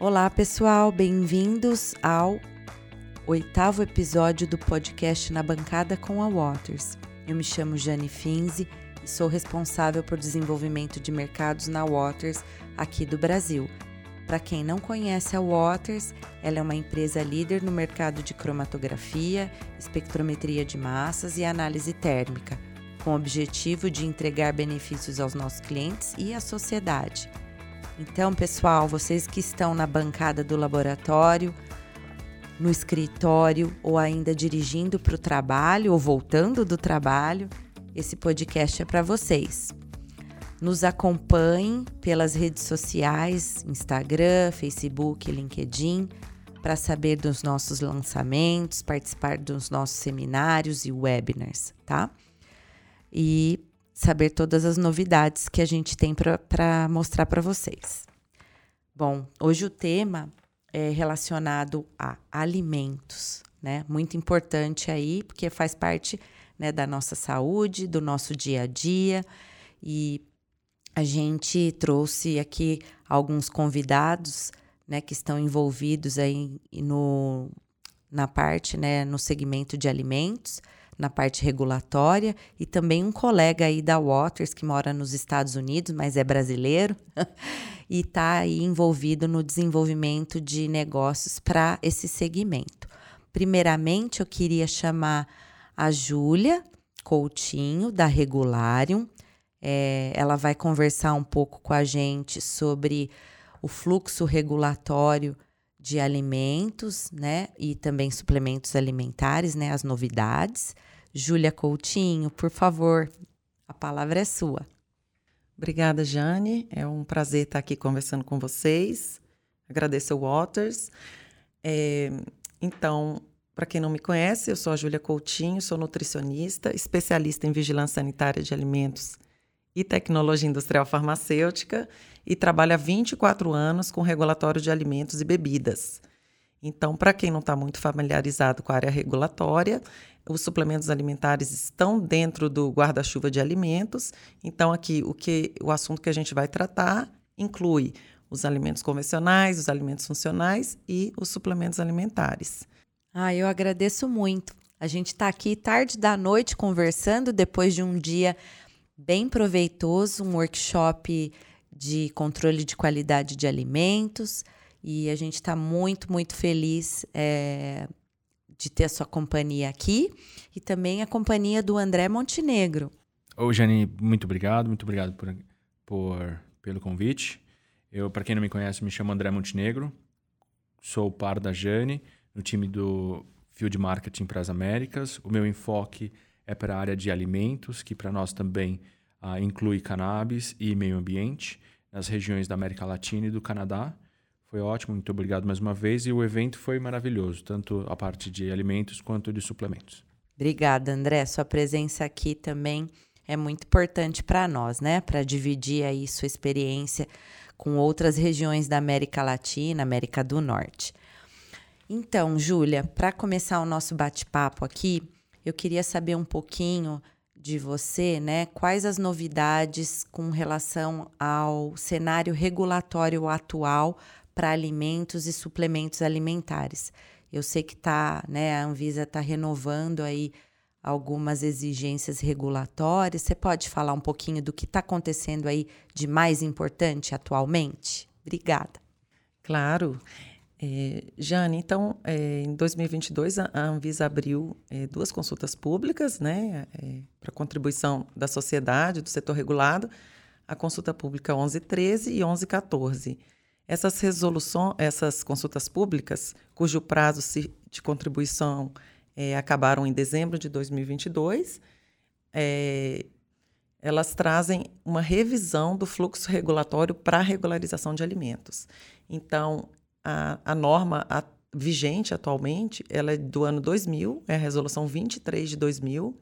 Olá, pessoal, bem-vindos ao oitavo episódio do podcast Na Bancada com a Waters. Eu me chamo Jane Finzi e sou responsável por desenvolvimento de mercados na Waters aqui do Brasil. Para quem não conhece a Waters, ela é uma empresa líder no mercado de cromatografia, espectrometria de massas e análise térmica, com o objetivo de entregar benefícios aos nossos clientes e à sociedade. Então, pessoal, vocês que estão na bancada do laboratório, no escritório ou ainda dirigindo para o trabalho ou voltando do trabalho, esse podcast é para vocês. Nos acompanhem pelas redes sociais, Instagram, Facebook, LinkedIn, para saber dos nossos lançamentos, participar dos nossos seminários e webinars, tá? E saber todas as novidades que a gente tem para mostrar para vocês. Bom, hoje o tema é relacionado a alimentos, né? Muito importante aí, porque faz parte né, da nossa saúde, do nosso dia a dia. E a gente trouxe aqui alguns convidados né, que estão envolvidos aí no, na parte, né, no segmento de alimentos na parte regulatória e também um colega aí da Waters que mora nos Estados Unidos, mas é brasileiro e está aí envolvido no desenvolvimento de negócios para esse segmento. Primeiramente, eu queria chamar a Júlia Coutinho da Regularium. É, ela vai conversar um pouco com a gente sobre o fluxo regulatório de alimentos, né, e também suplementos alimentares, né, as novidades. Júlia Coutinho, por favor, a palavra é sua. Obrigada, Jane. É um prazer estar aqui conversando com vocês. Agradeço o Waters. É, então, para quem não me conhece, eu sou a Júlia Coutinho, sou nutricionista, especialista em vigilância sanitária de alimentos e tecnologia industrial farmacêutica e trabalho há 24 anos com regulatório de alimentos e bebidas. Então, para quem não está muito familiarizado com a área regulatória, os suplementos alimentares estão dentro do guarda-chuva de alimentos. Então, aqui o que o assunto que a gente vai tratar inclui os alimentos convencionais, os alimentos funcionais e os suplementos alimentares. Ah, eu agradeço muito. A gente está aqui tarde da noite conversando depois de um dia bem proveitoso, um workshop de controle de qualidade de alimentos. E a gente está muito, muito feliz é, de ter a sua companhia aqui e também a companhia do André Montenegro. Ô, Jane, muito obrigado, muito obrigado por, por pelo convite. Eu, para quem não me conhece, me chamo André Montenegro, sou par da Jane, no time do Field Marketing para as Américas. O meu enfoque é para a área de alimentos, que para nós também uh, inclui cannabis e meio ambiente, nas regiões da América Latina e do Canadá. Foi ótimo, muito obrigado mais uma vez. E o evento foi maravilhoso, tanto a parte de alimentos quanto de suplementos. Obrigada, André. Sua presença aqui também é muito importante para nós, né? Para dividir aí sua experiência com outras regiões da América Latina, América do Norte. Então, Júlia, para começar o nosso bate-papo aqui, eu queria saber um pouquinho de você, né? Quais as novidades com relação ao cenário regulatório atual para alimentos e suplementos alimentares. Eu sei que tá, né, a Anvisa está renovando aí algumas exigências regulatórias. Você pode falar um pouquinho do que está acontecendo aí de mais importante atualmente? Obrigada. Claro. É, Jane, então, é, em 2022, a Anvisa abriu é, duas consultas públicas né, é, para contribuição da sociedade, do setor regulado, a consulta pública 1113 e 1114. Essas resoluções, essas consultas públicas, cujo prazo de contribuição é, acabaram em dezembro de 2022, é, elas trazem uma revisão do fluxo regulatório para a regularização de alimentos. Então, a, a norma a, vigente atualmente, ela é do ano 2000, é a resolução 23 de 2000.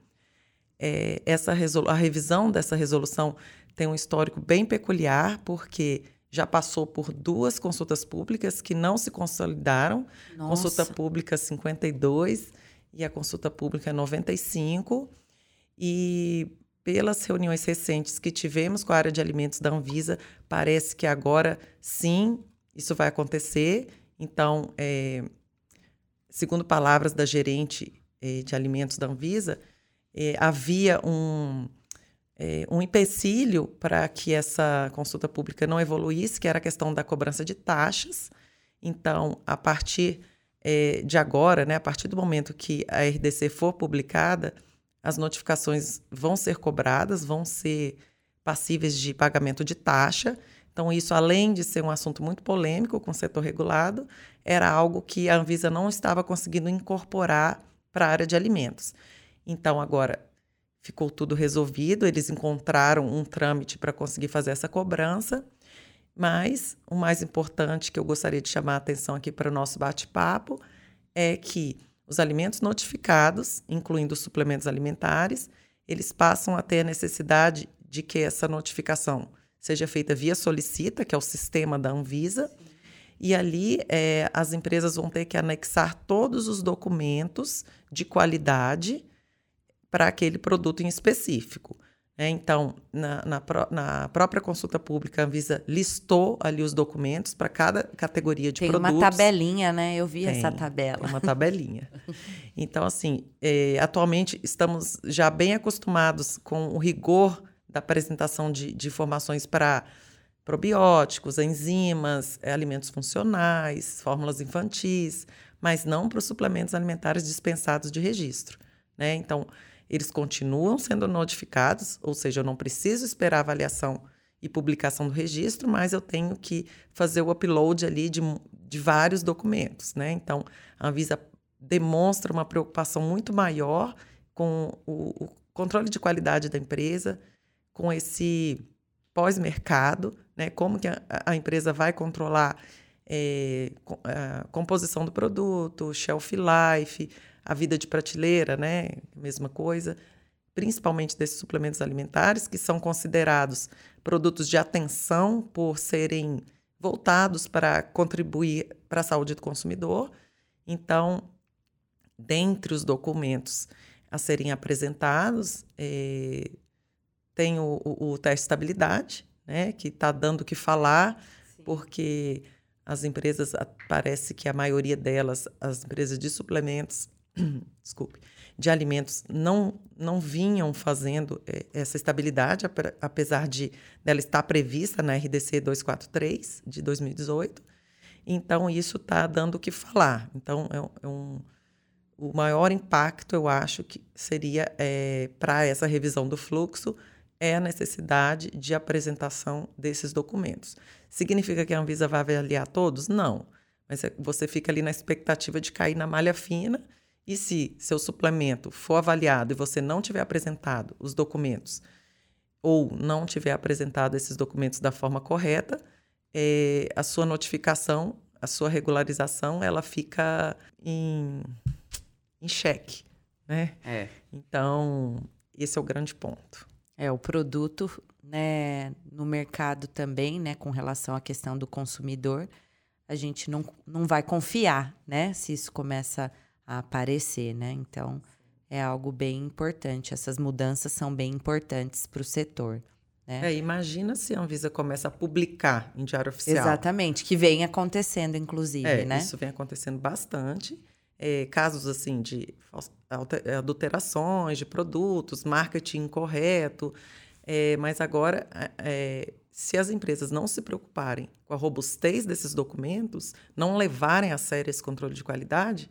É, essa a revisão dessa resolução tem um histórico bem peculiar, porque já passou por duas consultas públicas que não se consolidaram. Nossa. Consulta pública 52 e a consulta pública 95. E pelas reuniões recentes que tivemos com a área de alimentos da Anvisa, parece que agora sim isso vai acontecer. Então, é, segundo palavras da gerente é, de alimentos da Anvisa, é, havia um, é, um empecilho para que essa consulta pública não evoluísse, que era a questão da cobrança de taxas. Então, a partir é, de agora, né, a partir do momento que a RDC for publicada, as notificações vão ser cobradas, vão ser passíveis de pagamento de taxa. Então, isso, além de ser um assunto muito polêmico com o setor regulado, era algo que a Anvisa não estava conseguindo incorporar para a área de alimentos. Então, agora ficou tudo resolvido, eles encontraram um trâmite para conseguir fazer essa cobrança. Mas o mais importante que eu gostaria de chamar a atenção aqui para o nosso bate-papo é que os alimentos notificados, incluindo os suplementos alimentares, eles passam a ter a necessidade de que essa notificação seja feita via solicita, que é o sistema da Anvisa, e ali é, as empresas vão ter que anexar todos os documentos de qualidade para aquele produto em específico. É, então, na, na, na, própria consulta pública, a Anvisa listou ali os documentos para cada categoria de tem produtos. Tem uma tabelinha, né? Eu vi tem, essa tabela. Uma tabelinha. então, assim, é, atualmente estamos já bem acostumados com o rigor da apresentação de, de informações para probióticos, enzimas, é, alimentos funcionais, fórmulas infantis, mas não para os suplementos alimentares dispensados de registro. Né? Então, eles continuam sendo notificados, ou seja, eu não preciso esperar a avaliação e publicação do registro, mas eu tenho que fazer o upload ali de, de vários documentos, né? Então, a Anvisa demonstra uma preocupação muito maior com o, o controle de qualidade da empresa, com esse pós-mercado, né? Como que a, a, empresa vai controlar é, a composição do produto, shelf life, a vida de prateleira, né? Mesma coisa. Principalmente desses suplementos alimentares, que são considerados produtos de atenção por serem voltados para contribuir para a saúde do consumidor. Então, dentre os documentos a serem apresentados, é, tem o, o, o, teste de estabilidade, né, que está dando o que falar, Sim. porque as empresas, parece que a maioria delas, as empresas de suplementos, desculpe, de alimentos não, não vinham fazendo é, essa estabilidade, apesar de dela estar prevista na RDC 243 de 2018. Então, isso está dando o que falar. Então, é, é um, o maior impacto, eu acho, que seria é, para essa revisão do fluxo é a necessidade de apresentação desses documentos. Significa que a Anvisa vai avaliar todos? Não. Mas é, você fica ali na expectativa de cair na malha fina e se seu suplemento for avaliado e você não tiver apresentado os documentos ou não tiver apresentado esses documentos da forma correta, é, a sua notificação, a sua regularização, ela fica em, em xeque, né? É. Então, esse é o grande ponto. É, o produto, né, no mercado também, né, com relação à questão do consumidor, a gente não, não vai confiar, né, se isso começa a a aparecer, né? Então, é algo bem importante. Essas mudanças são bem importantes para o setor. Né? É, imagina se a Anvisa começa a publicar em diário oficial. Exatamente, que vem acontecendo, inclusive, é, né? Isso vem acontecendo bastante. É, casos assim de adulterações de produtos, marketing incorreto. É, mas agora, é, se as empresas não se preocuparem com a robustez desses documentos, não levarem a sério esse controle de qualidade,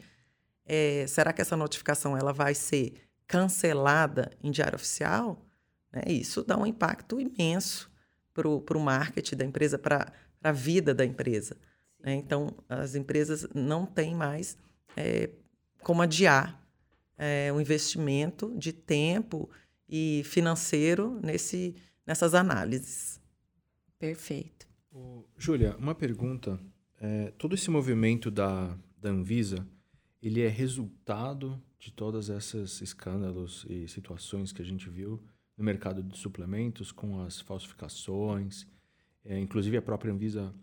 é, será que essa notificação ela vai ser cancelada em diário oficial? Né? Isso dá um impacto imenso para o marketing da empresa, para a vida da empresa. Né? Então, as empresas não têm mais é, como adiar é, o investimento de tempo e financeiro nesse, nessas análises. Perfeito. Júlia, uma pergunta. É, todo esse movimento da, da Anvisa ele é resultado de todas essas escândalos e situações que a gente viu no mercado de suplementos com as falsificações. É, inclusive a própria Anvisa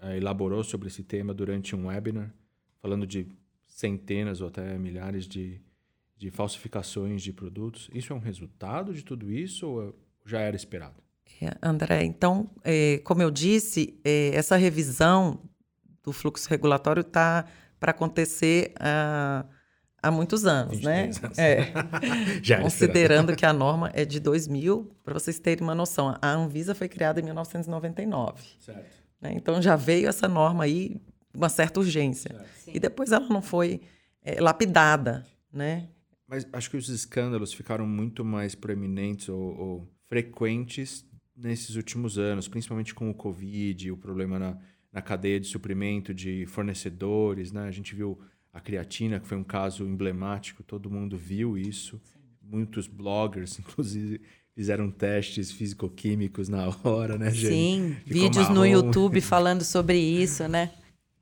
é, elaborou sobre esse tema durante um webinar, falando de centenas ou até milhares de, de falsificações de produtos. Isso é um resultado de tudo isso ou já era esperado? É, André, então, é, como eu disse, é, essa revisão do fluxo regulatório está para acontecer há, há muitos anos, né? Anos. É. Considerando que a norma é de 2000, para vocês terem uma noção, a Anvisa foi criada em 1999. Certo. Né? Então já veio essa norma aí, uma certa urgência. E depois ela não foi é, lapidada, né? Mas acho que os escândalos ficaram muito mais proeminentes ou, ou frequentes nesses últimos anos, principalmente com o Covid, o problema na, na cadeia de suprimento de fornecedores, né? A gente viu a creatina, que foi um caso emblemático, todo mundo viu isso. Sim. Muitos bloggers, inclusive, fizeram testes físico-químicos na hora, né, gente? Sim, Ficou vídeos marrom. no YouTube falando sobre isso, né?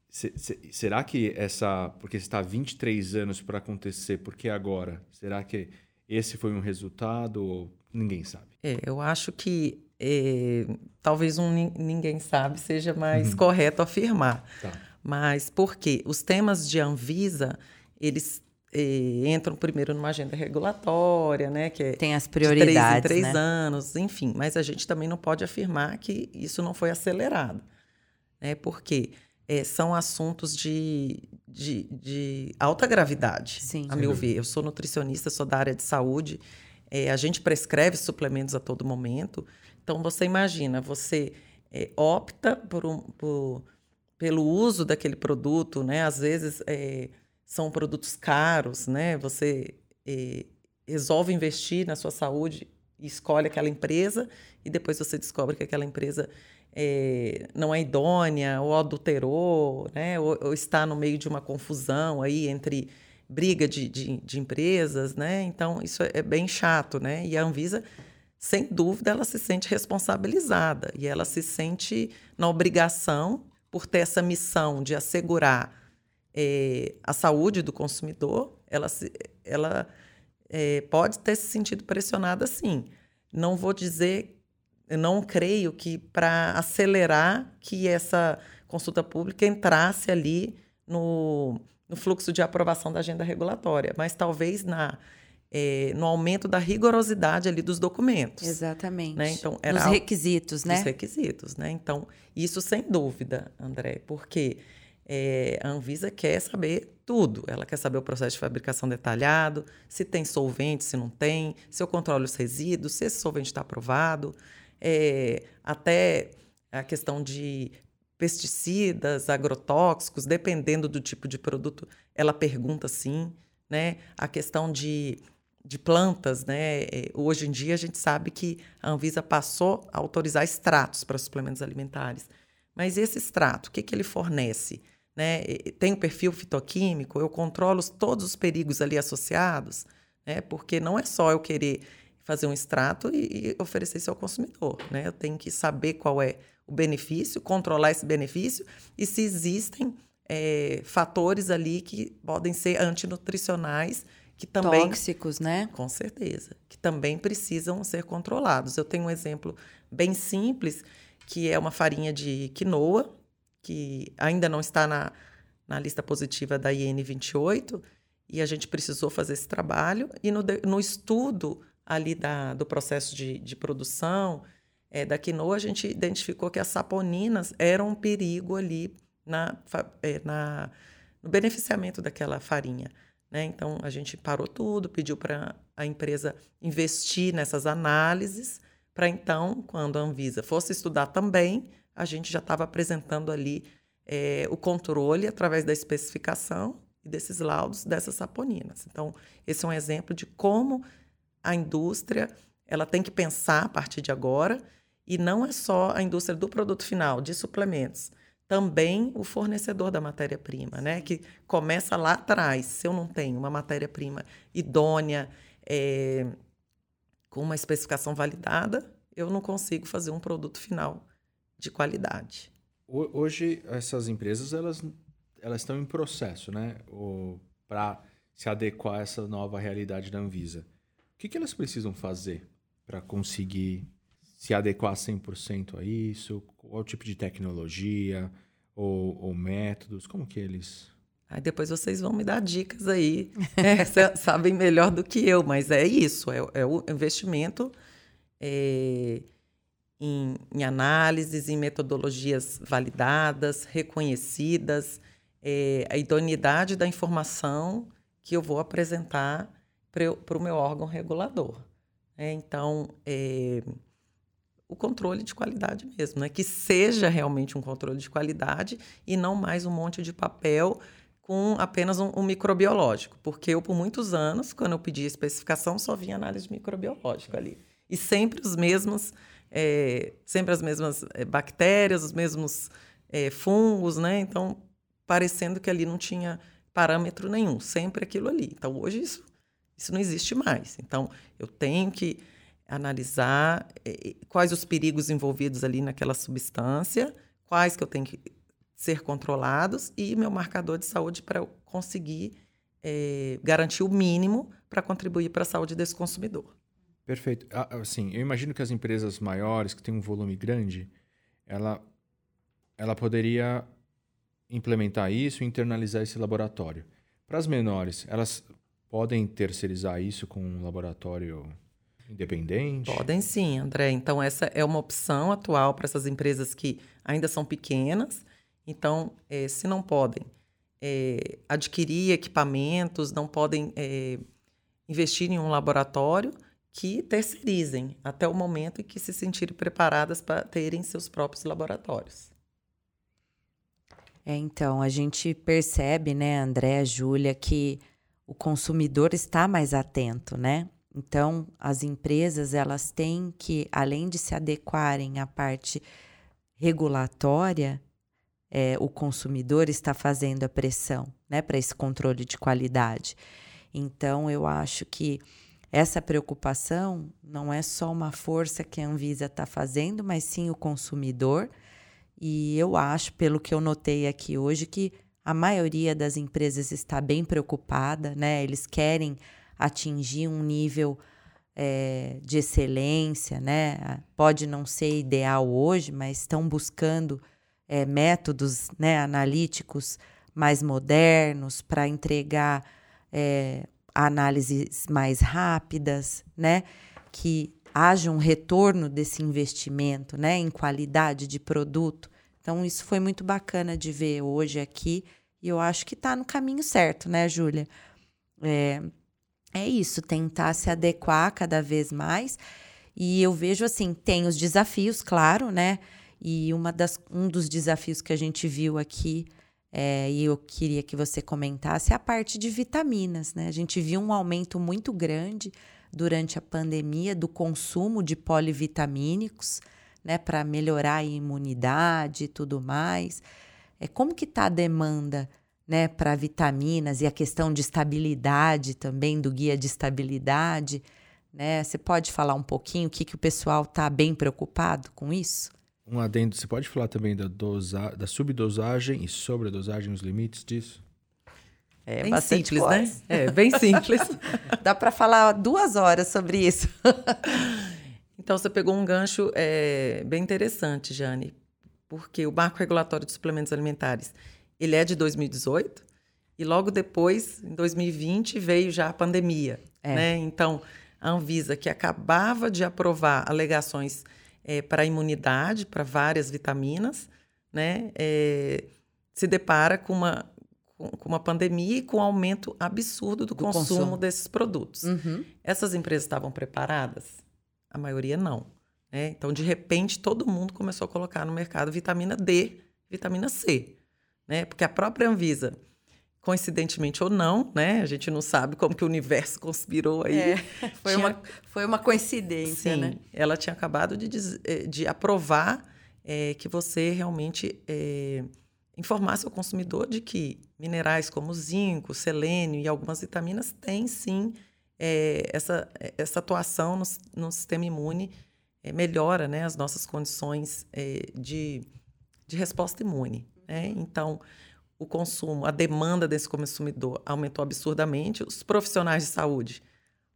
Se, se, será que essa. Porque está 23 anos para acontecer, por que agora? Será que esse foi um resultado ou ninguém sabe? É, eu acho que é, talvez um ninguém sabe seja mais uhum. correto afirmar. Tá. Mas por quê? Os temas de Anvisa, eles é, entram primeiro numa agenda regulatória, né? Que é Tem as prioridades. De três em três né? anos, enfim. Mas a gente também não pode afirmar que isso não foi acelerado. Né? Por quê? É, são assuntos de, de, de, alta gravidade, Sim. a meu ver. Eu sou nutricionista, sou da área de saúde. É, a gente prescreve suplementos a todo momento. Então, você imagina, você é, opta por um, por, pelo uso daquele produto, né? Às vezes é, são produtos caros, né? Você é, resolve investir na sua saúde e escolhe aquela empresa e depois você descobre que aquela empresa é, não é idônea ou adulterou, né? Ou, ou, está no meio de uma confusão aí entre briga de, de, de empresas, né? Então, isso é, bem chato, né? E a Anvisa sem dúvida, ela se sente responsabilizada e ela se sente na obrigação, por ter essa missão de assegurar é, a saúde do consumidor, ela, se, ela é, pode ter se sentido pressionada sim. Não vou dizer, não creio que para acelerar que essa consulta pública entrasse ali no, no fluxo de aprovação da agenda regulatória, mas talvez na é, no aumento da rigorosidade ali dos documentos. Exatamente. Né? Então, era Nos requisitos, né? Os requisitos, né? Então, isso sem dúvida, André, porque é, a Anvisa quer saber tudo. Ela quer saber o processo de fabricação detalhado, se tem solvente, se não tem, se eu controlo os resíduos, se esse solvente está aprovado, é, até a questão de pesticidas, agrotóxicos, dependendo do tipo de produto, ela pergunta sim. Né? A questão de de plantas, né? É, hoje em dia a gente sabe que a Anvisa passou a autorizar extratos para suplementos alimentares. Mas esse extrato, o que, que ele fornece? Né? Tem o um perfil fitoquímico, eu controlo todos os perigos ali associados, né? porque não é só eu querer fazer um extrato e, e oferecer isso ao consumidor. Né? Eu tenho que saber qual é o benefício, controlar esse benefício e se existem é, fatores ali que podem ser antinutricionais que também tóxicos, né? Com certeza, que também precisam ser controlados. Eu tenho um exemplo bem simples, que é uma farinha de quinoa, que ainda não está na, na lista positiva da IN 28, e a gente precisou fazer esse trabalho. E no, no estudo ali da, do processo de, de produção é, da quinoa, a gente identificou que as saponinas eram um perigo ali na, é, na, no beneficiamento daquela farinha. Né? Então, a gente parou tudo, pediu para a empresa investir nessas análises, para então, quando a Anvisa fosse estudar também, a gente já estava apresentando ali é, o controle através da especificação e desses laudos dessas saponinas. Então, esse é um exemplo de como a indústria ela tem que pensar a partir de agora, e não é só a indústria do produto final, de suplementos, também o fornecedor da matéria-prima, né? Que começa lá atrás. Se eu não tenho uma matéria-prima idônea, é, com uma especificação validada, eu não consigo fazer um produto final de qualidade. Hoje essas empresas elas elas estão em processo, né? Para se adequar a essa nova realidade da Anvisa. O que, que elas precisam fazer para conseguir se adequar 100% a isso? Qual tipo de tecnologia ou, ou, métodos? Como que eles... Aí depois vocês vão me dar dicas aí. É, sabem melhor do que eu, mas é isso. É, é o investimento é, em, em análises, em metodologias validadas, reconhecidas, é, a idoneidade da informação que eu vou apresentar para o meu órgão regulador. É, então, é, o controle de qualidade mesmo, né? que seja realmente um controle de qualidade e não mais um monte de papel com apenas um, um, microbiológico, porque eu, por muitos anos, quando eu pedi especificação, só vinha análise microbiológica ali. E sempre os mesmos, é, sempre as mesmas é, bactérias, os mesmos é, fungos, né? Então, parecendo que ali não tinha parâmetro nenhum, sempre aquilo ali. Então, hoje isso, isso não existe mais. Então, eu tenho que analisar é, quais os perigos envolvidos ali naquela substância, quais que eu tenho que ser controlados e meu marcador de saúde para eu conseguir é, garantir o mínimo para contribuir para a saúde desse consumidor. Perfeito. Assim, eu imagino que as empresas maiores, que têm um volume grande, ela, ela poderia implementar isso e internalizar esse laboratório. Para as menores, elas podem terceirizar isso com um laboratório independente? Podem sim, André. Então, essa é uma opção atual para essas empresas que ainda são pequenas então, é, se não podem é, adquirir equipamentos, não podem é, investir em um laboratório, que terceirizem até o momento em que se sentirem preparadas para terem seus próprios laboratórios. É, então, a gente percebe, né, André, Júlia, que o consumidor está mais atento, né? Então, as empresas, elas têm que, além de se adequarem à parte regulatória, é, o consumidor está fazendo a pressão né, para esse controle de qualidade. Então, eu acho que essa preocupação não é só uma força que a Anvisa está fazendo, mas sim o consumidor. E eu acho, pelo que eu notei aqui hoje, que a maioria das empresas está bem preocupada, né? Eles querem atingir um nível é, de excelência, né? Pode não ser ideal hoje, mas estão buscando é, métodos né, analíticos mais modernos para entregar é, análises mais rápidas, né, que haja um retorno desse investimento né, em qualidade de produto. Então, isso foi muito bacana de ver hoje aqui e eu acho que está no caminho certo, né, Júlia? É, é isso, tentar se adequar cada vez mais. E eu vejo assim, tem os desafios, claro, né? E uma das, um dos desafios que a gente viu aqui, é, e eu queria que você comentasse, é a parte de vitaminas. Né? A gente viu um aumento muito grande durante a pandemia do consumo de polivitamínicos, né, para melhorar a imunidade e tudo mais. É, como que está a demanda né, para vitaminas e a questão de estabilidade também, do guia de estabilidade? Né? Você pode falar um pouquinho o que, que o pessoal está bem preocupado com isso? Um adendo, você pode falar também da, dosa, da subdosagem e sobredosagem, os limites disso? É bem simples, né? coisa. né? É bem simples. Dá para falar duas horas sobre isso. então, você pegou um gancho é, bem interessante, Jane, porque o Marco Regulatório de Suplementos Alimentares ele é de 2018 e logo depois, em 2020, veio já a pandemia. É. Né? Então, a Anvisa, que acabava de aprovar alegações é, para a imunidade, para várias vitaminas, né? É, se depara com uma, com uma pandemia e com um aumento absurdo do, do consumo, consumo, desses produtos. Uhum. Essas empresas estavam preparadas? A maioria não. Né? Então, de repente, todo mundo começou a colocar no mercado vitamina D, vitamina C. Né? Porque a própria Anvisa coincidentemente ou não, né? A gente não sabe como que o universo conspirou aí. É, foi, tinha... uma, foi uma coincidência, Sim, né? Ela tinha acabado de, eh, de aprovar é, que você realmente é, informasse ao consumidor de que minerais como zinco, selênio e algumas vitaminas têm sim é, essa, essa atuação no, no sistema imune, melhora né, as nossas condições de, de resposta imune. Né? Então, o consumo, a demanda desse consumidor aumentou absurdamente. Os profissionais de saúde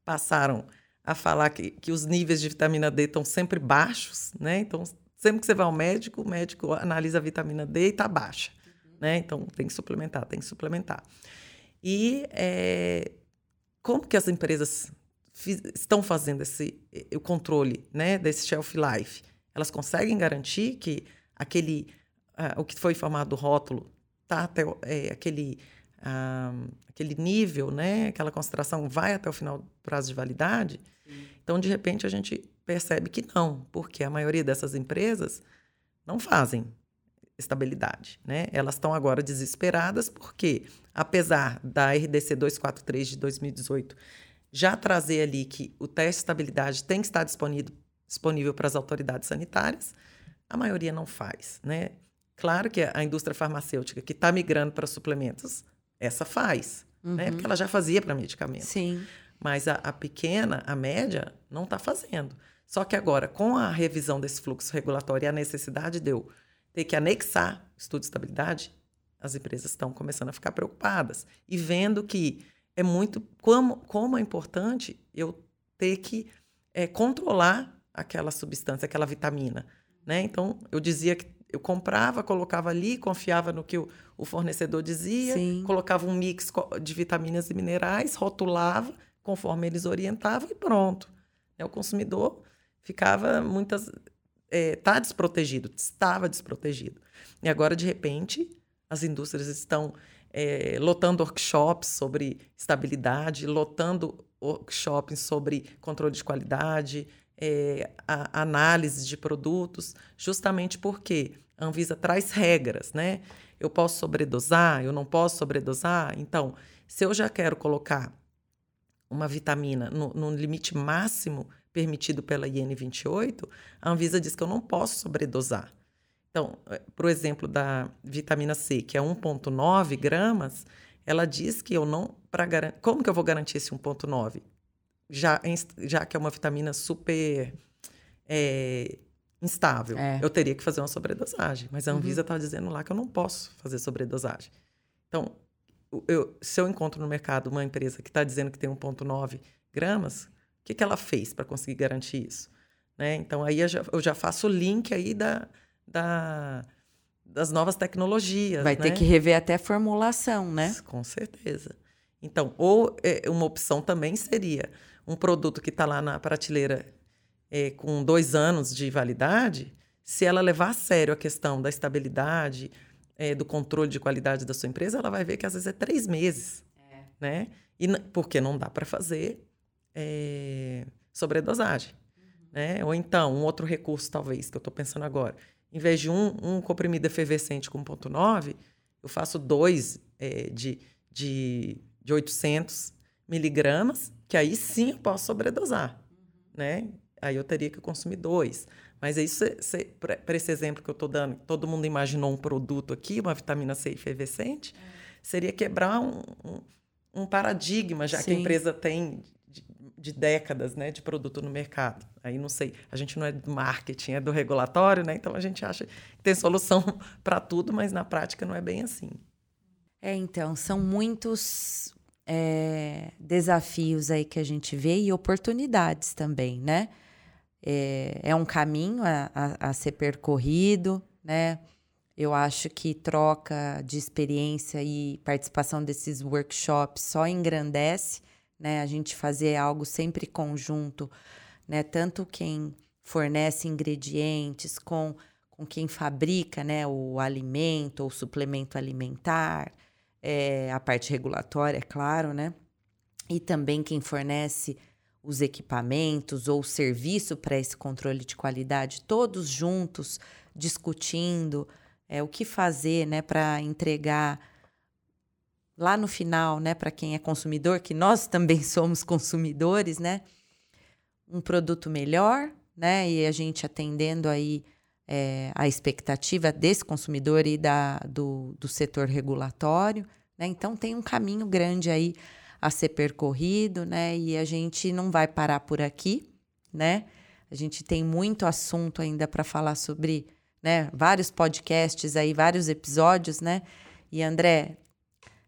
passaram a falar que, que os níveis de vitamina D estão sempre baixos, né? Então, sempre que você vai ao médico, o médico analisa a vitamina D e está baixa, uhum. né? Então, tem que suplementar, tem que suplementar. E é, como que as empresas fiz, estão fazendo esse, o controle né, desse shelf life? Elas conseguem garantir que aquele o que foi informado do rótulo tá até é, aquele uh, aquele nível, né? Aquela concentração vai até o final do prazo de validade. Sim. Então, de repente, a gente percebe que não, porque a maioria dessas empresas não fazem estabilidade, né? Elas estão agora desesperadas porque, apesar da RDC 243 de 2018 já trazer ali que o teste de estabilidade tem que estar disponível, disponível para as autoridades sanitárias, a maioria não faz, né? Claro que a indústria farmacêutica que está migrando para suplementos, essa faz, uhum. né? Porque ela já fazia para medicamento. Sim. Mas a, a pequena, a média, não está fazendo. Só que agora, com a revisão desse fluxo regulatório e a necessidade de eu ter que anexar estudo de estabilidade, as empresas estão começando a ficar preocupadas e vendo que é muito como, como é importante eu ter que é, controlar aquela substância, aquela vitamina, né? Então eu dizia que eu comprava, colocava ali, confiava no que o, o fornecedor dizia, Sim. colocava um mix de vitaminas e minerais, rotulava conforme eles orientavam e pronto. Né? O consumidor ficava muitas é, tá desprotegido, estava desprotegido. E agora de repente as indústrias estão é, lotando workshops sobre estabilidade, lotando workshops sobre controle de qualidade, é, a, análise de produtos, justamente porque a Anvisa traz regras, né? Eu posso sobredosar, eu não posso sobredosar. Então, se eu já quero colocar uma vitamina no, no limite máximo permitido pela IN 28, a Anvisa diz que eu não posso sobredosar. Então, é, o exemplo da vitamina C, que é 1,9 gramas, ela diz que eu não. Pra, como que eu vou garantir esse 1,9? Já, já que é uma vitamina super é, instável, é. eu teria que fazer uma sobredosagem. Mas a uhum. Anvisa está uhum. dizendo lá que eu não posso fazer sobredosagem. Então, eu, se eu encontro no mercado uma empresa que está dizendo que tem 1,9 gramas, o que, que ela fez para conseguir garantir isso? Né? Então, aí eu já, eu já faço o link aí da da, das novas tecnologias. Vai né? ter que rever até a formulação, né? Com certeza. Então, ou é, uma opção também seria um produto que está lá na prateleira é, com dois anos de validade, se ela levar a sério a questão da estabilidade, é, do controle de qualidade da sua empresa, ela vai ver que às vezes é três meses, é. né? E, porque não dá para fazer é, sobredosagem, uhum. né? Ou então, um outro recurso talvez, que eu estou pensando agora, em vez de um, um comprimido efervescente com 0,9, eu faço dois é, de, de, de 800 miligramas, que aí sim eu posso sobredosar, né? Aí eu teria que consumir dois. Mas isso, para esse exemplo que eu estou dando, todo mundo imaginou um produto aqui, uma vitamina C efervescente, é. seria quebrar um, um, um paradigma, já sim. que a empresa tem de décadas né, de produto no mercado. Aí não sei, a gente não é do marketing, é do regulatório, né? Então a gente acha que tem solução para tudo, mas na prática não é bem assim. É, então, são muitos é, desafios aí que a gente vê e oportunidades também, né? É, é um caminho a, a, a ser percorrido, né? Eu acho que troca de experiência e participação desses workshops só engrandece né? A gente fazer algo sempre conjunto, né? Tanto quem fornece ingredientes com, com quem fabrica, né? O alimento ou suplemento alimentar, é, a parte regulatória, é claro, né? E também quem fornece os equipamentos ou serviço para esse controle de qualidade, todos juntos discutindo é, o que fazer né, para entregar lá no final, né, para quem é consumidor, que nós também somos consumidores, né, um produto melhor, né, e a gente atendendo aí é, a expectativa desse consumidor e da, do, do setor regulatório, né, então tem um caminho grande aí a ser percorrido, né, e a gente não vai parar por aqui, né, a gente tem muito assunto ainda para falar sobre, né, vários podcasts aí, vários episódios, né, e André,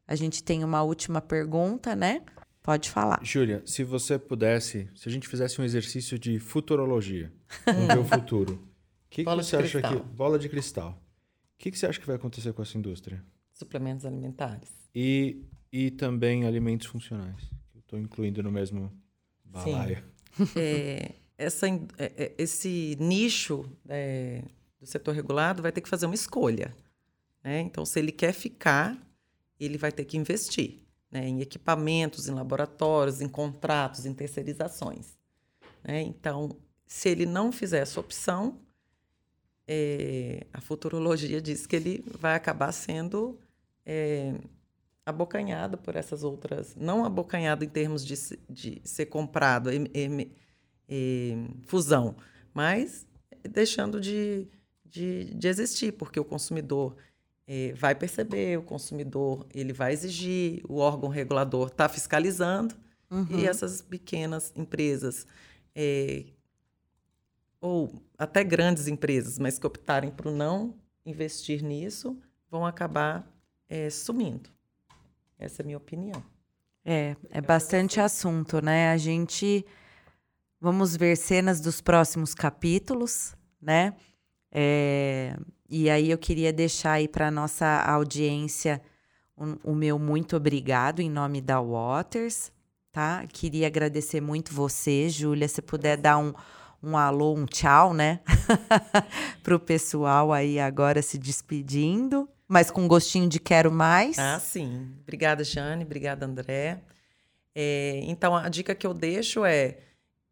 a gente tem uma última pergunta, né? Pode falar. Júlia, se você pudesse, se a gente fizesse um exercício de futurologia, vamos ver o futuro. Que bola que você acha que bola de cristal? O que, que você acha que vai acontecer com essa indústria? Suplementos alimentares. E, e também alimentos funcionais. Estou incluindo no mesmo balaio. É, essa, é, é, esse nicho é, do setor regulado vai ter que fazer uma escolha. Né? Então, se ele quer ficar, ele vai ter que investir né? em equipamentos, em laboratórios, em contratos, em terceirizações. Né? Então, se ele não fizer essa opção, é, a futurologia diz que ele vai acabar sendo é, abocanhado por essas outras. Não abocanhado em termos de, de ser comprado, fusão, mas deixando de, de, de existir, porque o consumidor é, vai perceber, o consumidor ele vai exigir, o órgão regulador está fiscalizando uhum. e essas pequenas empresas é, ou até grandes empresas, mas que optarem por não investir nisso, vão acabar é, sumindo. Essa é a minha opinião. É, é bastante assunto, né? A gente vamos ver cenas dos próximos capítulos, né? É, e aí eu queria deixar aí para nossa audiência o meu muito obrigado em nome da Waters, tá? Queria agradecer muito você, Júlia, se puder dar um um alô, um tchau, né? Para o pessoal aí agora se despedindo, mas com gostinho de quero mais. Ah, sim. Obrigada, Jane. Obrigada, André. É, então, a dica que eu deixo é,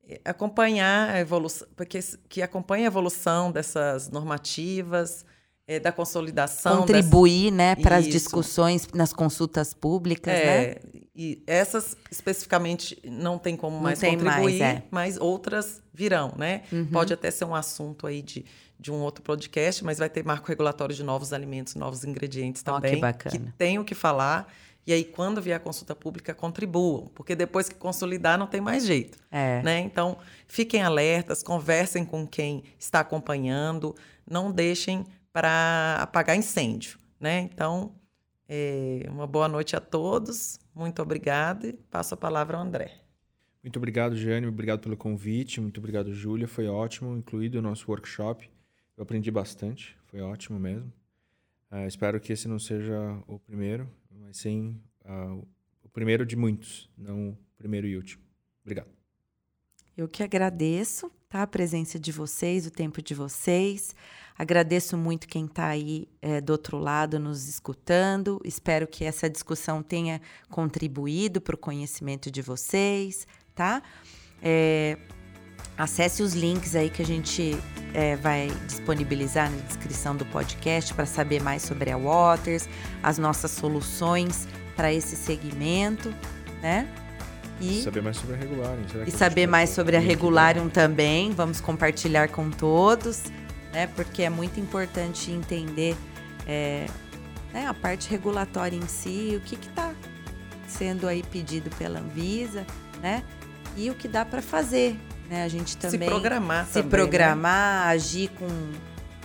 é acompanhar a evolução, porque que acompanhe a evolução dessas normativas, é, da consolidação. Contribuir, né, para as discussões nas consultas públicas, é, né? E essas especificamente não tem como não mais tem contribuir, mais, é. mas outras virão, né? Uhum. Pode até ser um assunto aí de, de um outro podcast, mas vai ter marco regulatório de novos alimentos, novos ingredientes também. Oh, que bacana. Que tem o que falar. E aí, quando vier a consulta pública, contribuam, porque depois que consolidar, não tem mais jeito. É. Né? Então, fiquem alertas, conversem com quem está acompanhando, não deixem para apagar incêndio. Né? Então, é, uma boa noite a todos. Muito obrigada e passo a palavra ao André. Muito obrigado, Jane. Obrigado pelo convite. Muito obrigado, Júlia. Foi ótimo, incluído o nosso workshop. Eu aprendi bastante. Foi ótimo mesmo. Uh, espero que esse não seja o primeiro, mas sim uh, o primeiro de muitos, não o primeiro e último. Obrigado. Eu que agradeço tá, a presença de vocês, o tempo de vocês. Agradeço muito quem está aí é, do outro lado nos escutando. Espero que essa discussão tenha contribuído para o conhecimento de vocês, tá? É, acesse os links aí que a gente é, vai disponibilizar na descrição do podcast para saber mais sobre a Waters, as nossas soluções para esse segmento, né? E saber mais sobre a Regularium. e saber mais sobre a Regularium também. Vamos compartilhar com todos né? Porque é muito importante entender é, né, a parte regulatória em si, o que está sendo aí pedido pela Anvisa, né? E o que dá para fazer, né? A gente também se programar, se também, né? programar, né? agir com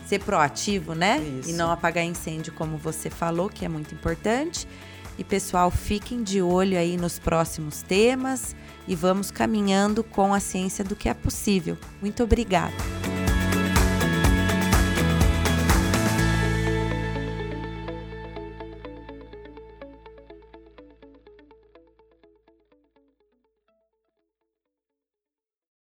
ser proativo, né? Isso. E não apagar incêndio, como você falou, que é muito importante. E pessoal, fiquem de olho aí nos próximos temas e vamos caminhando com a ciência do que é possível. Muito obrigada.